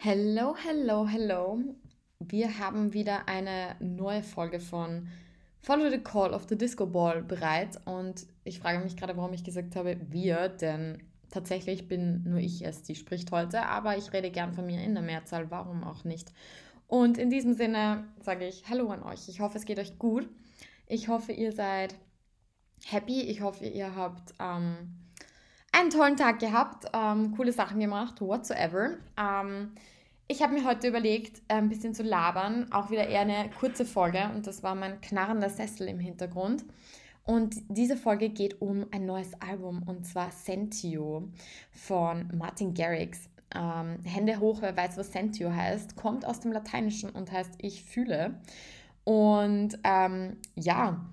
Hello, hello, hello. Wir haben wieder eine neue Folge von Follow the Call of the Disco Ball bereit und ich frage mich gerade, warum ich gesagt habe wir, denn tatsächlich bin nur ich es, die spricht heute, aber ich rede gern von mir in der Mehrzahl, warum auch nicht. Und in diesem Sinne sage ich Hallo an euch. Ich hoffe, es geht euch gut. Ich hoffe, ihr seid happy. Ich hoffe, ihr habt ähm, einen tollen Tag gehabt, ähm, coole Sachen gemacht, whatsoever. Ähm, ich habe mir heute überlegt, ein bisschen zu labern, auch wieder eher eine kurze Folge und das war mein knarrender Sessel im Hintergrund. Und diese Folge geht um ein neues Album und zwar Sentio von Martin Garrix. Ähm, Hände hoch, wer weiß, was Sentio heißt, kommt aus dem Lateinischen und heißt ich fühle. Und ähm, ja,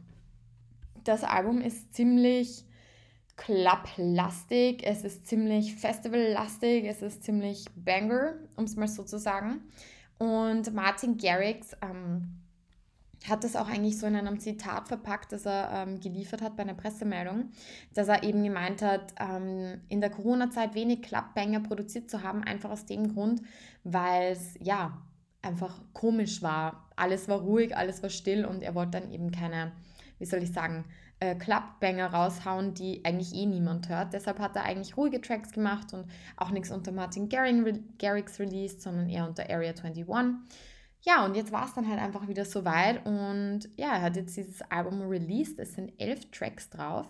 das Album ist ziemlich Club-lastig, es ist ziemlich Festival-lastig, es ist ziemlich Banger, um es mal so zu sagen. Und Martin Garrix ähm, hat das auch eigentlich so in einem Zitat verpackt, das er ähm, geliefert hat bei einer Pressemeldung, dass er eben gemeint hat, ähm, in der Corona-Zeit wenig Club-Banger produziert zu haben, einfach aus dem Grund, weil es ja einfach komisch war. Alles war ruhig, alles war still und er wollte dann eben keine, wie soll ich sagen, äh, Clubbanger raushauen, die eigentlich eh niemand hört. Deshalb hat er eigentlich ruhige Tracks gemacht und auch nichts unter Martin Garrix released, sondern eher unter Area 21. Ja, und jetzt war es dann halt einfach wieder soweit und ja, er hat jetzt dieses Album released. Es sind elf Tracks drauf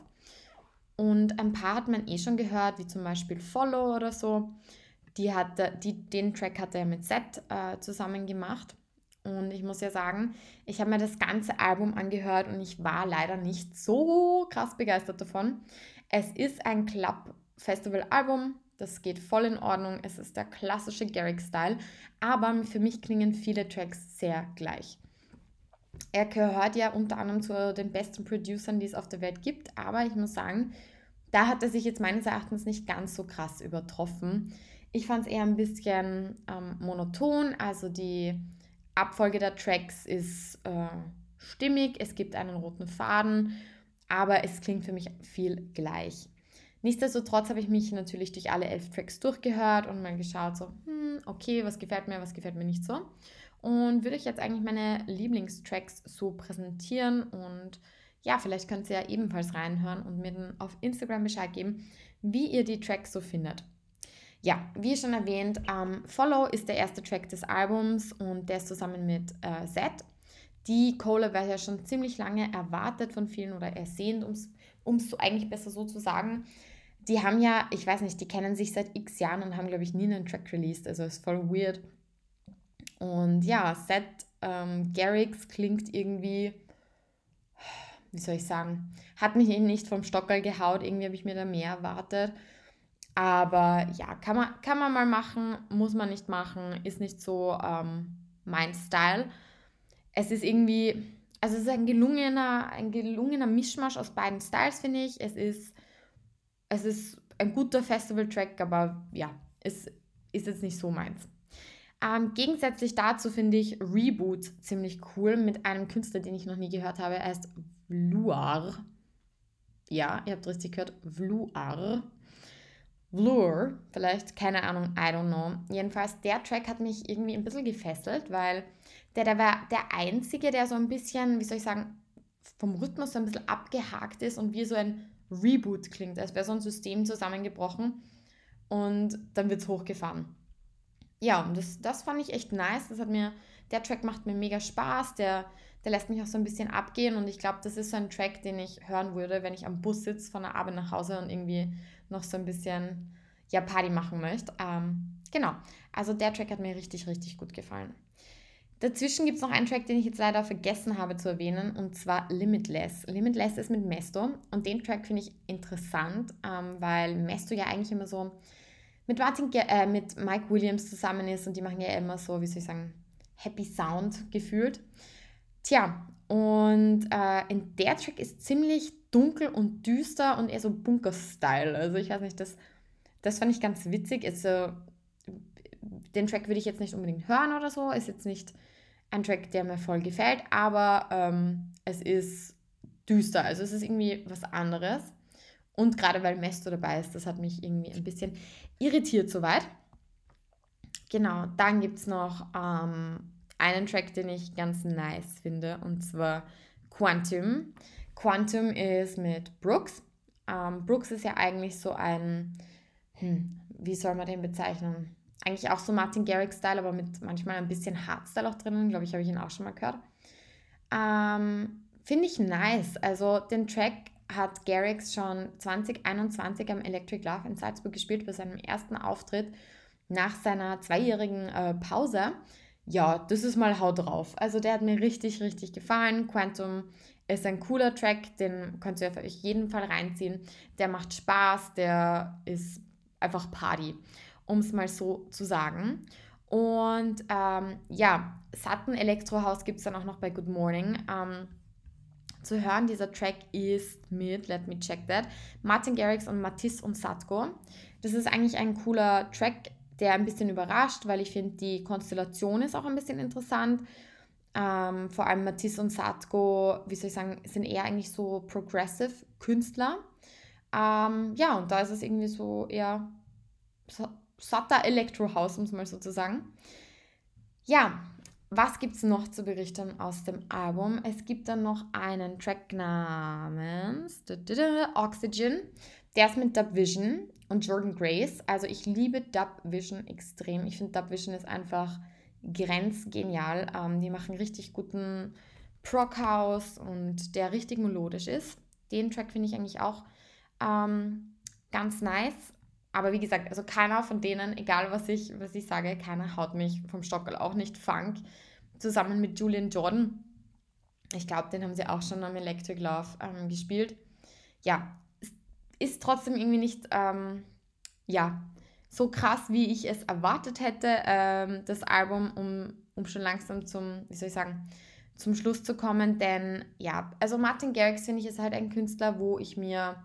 und ein paar hat man eh schon gehört, wie zum Beispiel Follow oder so. Die hatte, die, den Track hat er mit Set äh, zusammen gemacht. Und ich muss ja sagen, ich habe mir das ganze Album angehört und ich war leider nicht so krass begeistert davon. Es ist ein Club-Festival-Album, das geht voll in Ordnung. Es ist der klassische Garrick-Style, aber für mich klingen viele Tracks sehr gleich. Er gehört ja unter anderem zu den besten Producern, die es auf der Welt gibt, aber ich muss sagen, da hat er sich jetzt meines Erachtens nicht ganz so krass übertroffen. Ich fand es eher ein bisschen ähm, monoton, also die Abfolge der Tracks ist äh, stimmig, es gibt einen roten Faden, aber es klingt für mich viel gleich. Nichtsdestotrotz habe ich mich natürlich durch alle elf Tracks durchgehört und mal geschaut, so, hm, okay, was gefällt mir, was gefällt mir nicht so. Und würde euch jetzt eigentlich meine Lieblingstracks so präsentieren und ja, vielleicht könnt ihr ja ebenfalls reinhören und mir dann auf Instagram Bescheid geben, wie ihr die Tracks so findet. Ja, wie schon erwähnt, ähm, Follow ist der erste Track des Albums und der ist zusammen mit äh, Z. Die Cola wird ja schon ziemlich lange erwartet von vielen oder ersehnt, um es so eigentlich besser so zu sagen. Die haben ja, ich weiß nicht, die kennen sich seit x Jahren und haben, glaube ich, nie einen Track released. Also ist voll weird. Und ja, Seth ähm, Garrix klingt irgendwie, wie soll ich sagen, hat mich nicht vom Stockerl gehaut. Irgendwie habe ich mir da mehr erwartet. Aber ja, kann man, kann man mal machen, muss man nicht machen, ist nicht so ähm, mein Style. Es ist irgendwie, also es ist ein gelungener, ein gelungener Mischmasch aus beiden Styles, finde ich. Es ist, es ist ein guter Festival-Track, aber ja, es ist jetzt nicht so meins. Ähm, gegensätzlich dazu finde ich Reboot ziemlich cool mit einem Künstler, den ich noch nie gehört habe. Er heißt Vluar. Ja, ihr habt richtig gehört, Vluar. Vlur, vielleicht, keine Ahnung, I don't know. Jedenfalls, der Track hat mich irgendwie ein bisschen gefesselt, weil der, der war der einzige, der so ein bisschen, wie soll ich sagen, vom Rhythmus so ein bisschen abgehakt ist und wie so ein Reboot klingt, als wäre so ein System zusammengebrochen und dann wird es hochgefahren. Ja, das, das fand ich echt nice. Das hat mir, der Track macht mir mega Spaß, der, der lässt mich auch so ein bisschen abgehen und ich glaube, das ist so ein Track, den ich hören würde, wenn ich am Bus sitze von der Arbeit nach Hause und irgendwie noch so ein bisschen ja, Party machen möchte. Ähm, genau, also der Track hat mir richtig, richtig gut gefallen. Dazwischen gibt es noch einen Track, den ich jetzt leider vergessen habe zu erwähnen, und zwar Limitless. Limitless ist mit Mesto und den Track finde ich interessant, ähm, weil Mesto ja eigentlich immer so mit, Martin, äh, mit Mike Williams zusammen ist und die machen ja immer so, wie soll ich sagen, Happy Sound gefühlt. Tja, und äh, in der Track ist ziemlich dunkel und düster und eher so Bunker-Style. Also ich weiß nicht, das, das fand ich ganz witzig. Also, den Track würde ich jetzt nicht unbedingt hören oder so. Ist jetzt nicht ein Track, der mir voll gefällt, aber ähm, es ist düster. Also es ist irgendwie was anderes. Und gerade weil Mesto dabei ist, das hat mich irgendwie ein bisschen irritiert soweit. genau, dann gibt es noch ähm, einen Track, den ich ganz nice finde, und zwar Quantum. Quantum ist mit Brooks. Ähm, Brooks ist ja eigentlich so ein, hm, wie soll man den bezeichnen? Eigentlich auch so Martin Garrix-Style, aber mit manchmal ein bisschen Hardstyle auch drinnen. Glaube ich, habe ich ihn auch schon mal gehört. Ähm, Finde ich nice. Also den Track hat Garrix schon 2021 am Electric Love in Salzburg gespielt bei seinem ersten Auftritt nach seiner zweijährigen äh, Pause. Ja, das ist mal Haut drauf. Also der hat mir richtig, richtig gefallen. Quantum ist ein cooler Track, den könnt ihr auf euch jeden Fall reinziehen. Der macht Spaß, der ist einfach Party, um es mal so zu sagen. Und ähm, ja, Satten Elektrohaus gibt es dann auch noch bei Good Morning. Ähm, zu hören. Dieser Track ist mit, let me check that, Martin Garrix und Matisse und Satko. Das ist eigentlich ein cooler Track, der ein bisschen überrascht, weil ich finde, die Konstellation ist auch ein bisschen interessant. Ähm, vor allem Matisse und Satko, wie soll ich sagen, sind eher eigentlich so progressive Künstler. Ähm, ja, und da ist es irgendwie so eher satter Electro House, um es mal so zu sagen. Ja, was gibt es noch zu berichten aus dem Album? Es gibt dann noch einen Track namens Oxygen. Der ist mit Dub Vision und Jordan Grace. Also ich liebe Dub Vision extrem. Ich finde Dub Vision ist einfach grenzgenial. Ähm, die machen richtig guten Prog House und der richtig melodisch ist. Den Track finde ich eigentlich auch ähm, ganz nice. Aber wie gesagt, also keiner von denen, egal was ich, was ich sage, keiner haut mich vom Stockel, auch nicht Funk. Zusammen mit Julian Jordan. Ich glaube, den haben sie auch schon am Electric Love ähm, gespielt. Ja, ist trotzdem irgendwie nicht, ähm, ja, so krass, wie ich es erwartet hätte, ähm, das Album, um, um schon langsam zum, wie soll ich sagen, zum Schluss zu kommen. Denn ja, also Martin Garrix finde ich ist halt ein Künstler, wo ich mir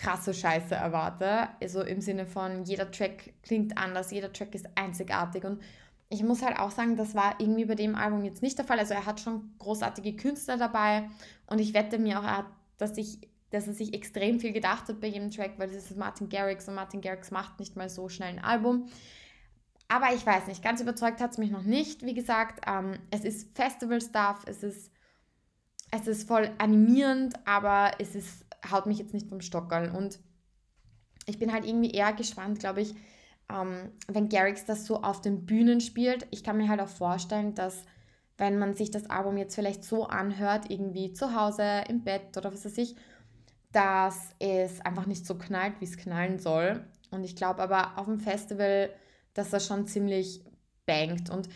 krasse Scheiße erwarte. Also im Sinne von, jeder Track klingt anders, jeder Track ist einzigartig. Und ich muss halt auch sagen, das war irgendwie bei dem Album jetzt nicht der Fall. Also er hat schon großartige Künstler dabei und ich wette mir auch, dass, ich, dass er sich extrem viel gedacht hat bei jedem Track, weil das ist Martin Garrix und Martin Garrix macht nicht mal so schnell ein Album. Aber ich weiß nicht, ganz überzeugt hat es mich noch nicht. Wie gesagt, ähm, es ist Festival-Stuff, es ist, es ist voll animierend, aber es ist haut mich jetzt nicht vom Stockerl. Und ich bin halt irgendwie eher gespannt, glaube ich, ähm, wenn Garrix das so auf den Bühnen spielt. Ich kann mir halt auch vorstellen, dass wenn man sich das Album jetzt vielleicht so anhört, irgendwie zu Hause, im Bett oder was weiß ich, dass es einfach nicht so knallt, wie es knallen soll. Und ich glaube aber auf dem Festival, dass das schon ziemlich bangt. Und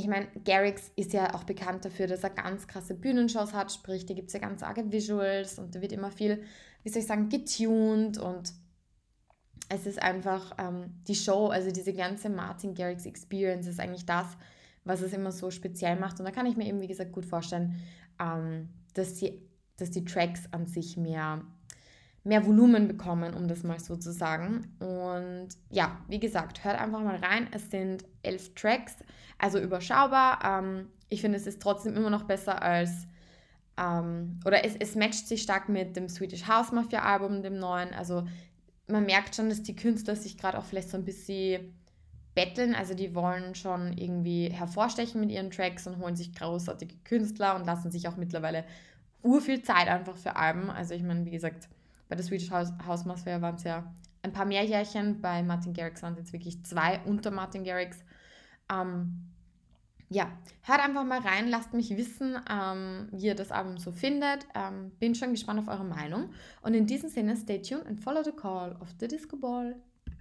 ich meine, Garrix ist ja auch bekannt dafür, dass er ganz krasse Bühnenshows hat, sprich, da gibt es ja ganz arge Visuals und da wird immer viel, wie soll ich sagen, getuned und es ist einfach ähm, die Show, also diese ganze Martin Garrix Experience ist eigentlich das, was es immer so speziell macht. Und da kann ich mir eben, wie gesagt, gut vorstellen, ähm, dass, die, dass die Tracks an sich mehr mehr Volumen bekommen, um das mal so zu sagen. Und ja, wie gesagt, hört einfach mal rein. Es sind elf Tracks, also überschaubar. Ähm, ich finde, es ist trotzdem immer noch besser als, ähm, oder es, es matcht sich stark mit dem Swedish House Mafia Album, dem neuen. Also man merkt schon, dass die Künstler sich gerade auch vielleicht so ein bisschen betteln. Also die wollen schon irgendwie hervorstechen mit ihren Tracks und holen sich großartige Künstler und lassen sich auch mittlerweile urviel Zeit einfach für Alben. Also ich meine, wie gesagt, bei der Swedish House, House waren es ja ein paar mehr Jährchen. Bei Martin Garrix waren es jetzt wirklich zwei unter Martin Garrix. Ähm, ja, hört einfach mal rein, lasst mich wissen, ähm, wie ihr das Album so findet. Ähm, bin schon gespannt auf eure Meinung. Und in diesem Sinne, stay tuned and follow the call of the Disco Ball.